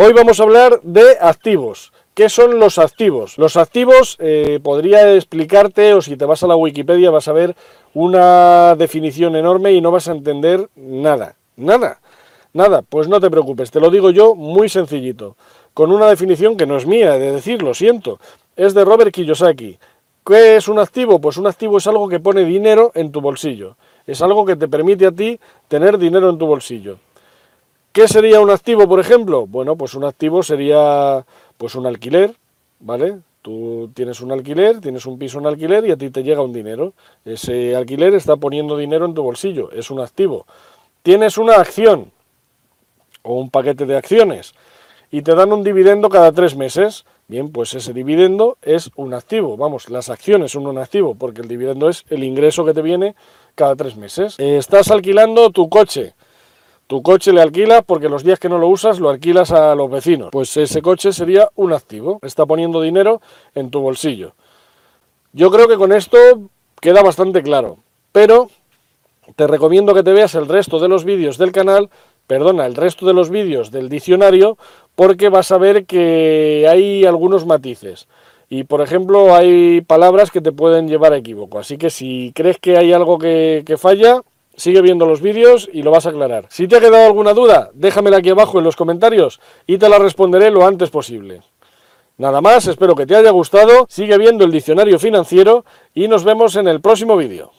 Hoy vamos a hablar de activos. ¿Qué son los activos? Los activos, eh, podría explicarte, o si te vas a la Wikipedia vas a ver una definición enorme y no vas a entender nada. Nada. Nada. Pues no te preocupes, te lo digo yo muy sencillito. Con una definición que no es mía, de decir, lo siento. Es de Robert Kiyosaki. ¿Qué es un activo? Pues un activo es algo que pone dinero en tu bolsillo. Es algo que te permite a ti tener dinero en tu bolsillo. ¿Qué sería un activo, por ejemplo? Bueno, pues un activo sería pues un alquiler, ¿vale? Tú tienes un alquiler, tienes un piso en alquiler y a ti te llega un dinero. Ese alquiler está poniendo dinero en tu bolsillo, es un activo. Tienes una acción o un paquete de acciones y te dan un dividendo cada tres meses. Bien, pues ese dividendo es un activo. Vamos, las acciones son un activo porque el dividendo es el ingreso que te viene cada tres meses. estás alquilando tu coche tu coche le alquilas porque los días que no lo usas lo alquilas a los vecinos. Pues ese coche sería un activo. Está poniendo dinero en tu bolsillo. Yo creo que con esto queda bastante claro. Pero te recomiendo que te veas el resto de los vídeos del canal, perdona, el resto de los vídeos del diccionario, porque vas a ver que hay algunos matices. Y por ejemplo, hay palabras que te pueden llevar a equívoco. Así que si crees que hay algo que, que falla, Sigue viendo los vídeos y lo vas a aclarar. Si te ha quedado alguna duda, déjamela aquí abajo en los comentarios y te la responderé lo antes posible. Nada más, espero que te haya gustado, sigue viendo el diccionario financiero y nos vemos en el próximo vídeo.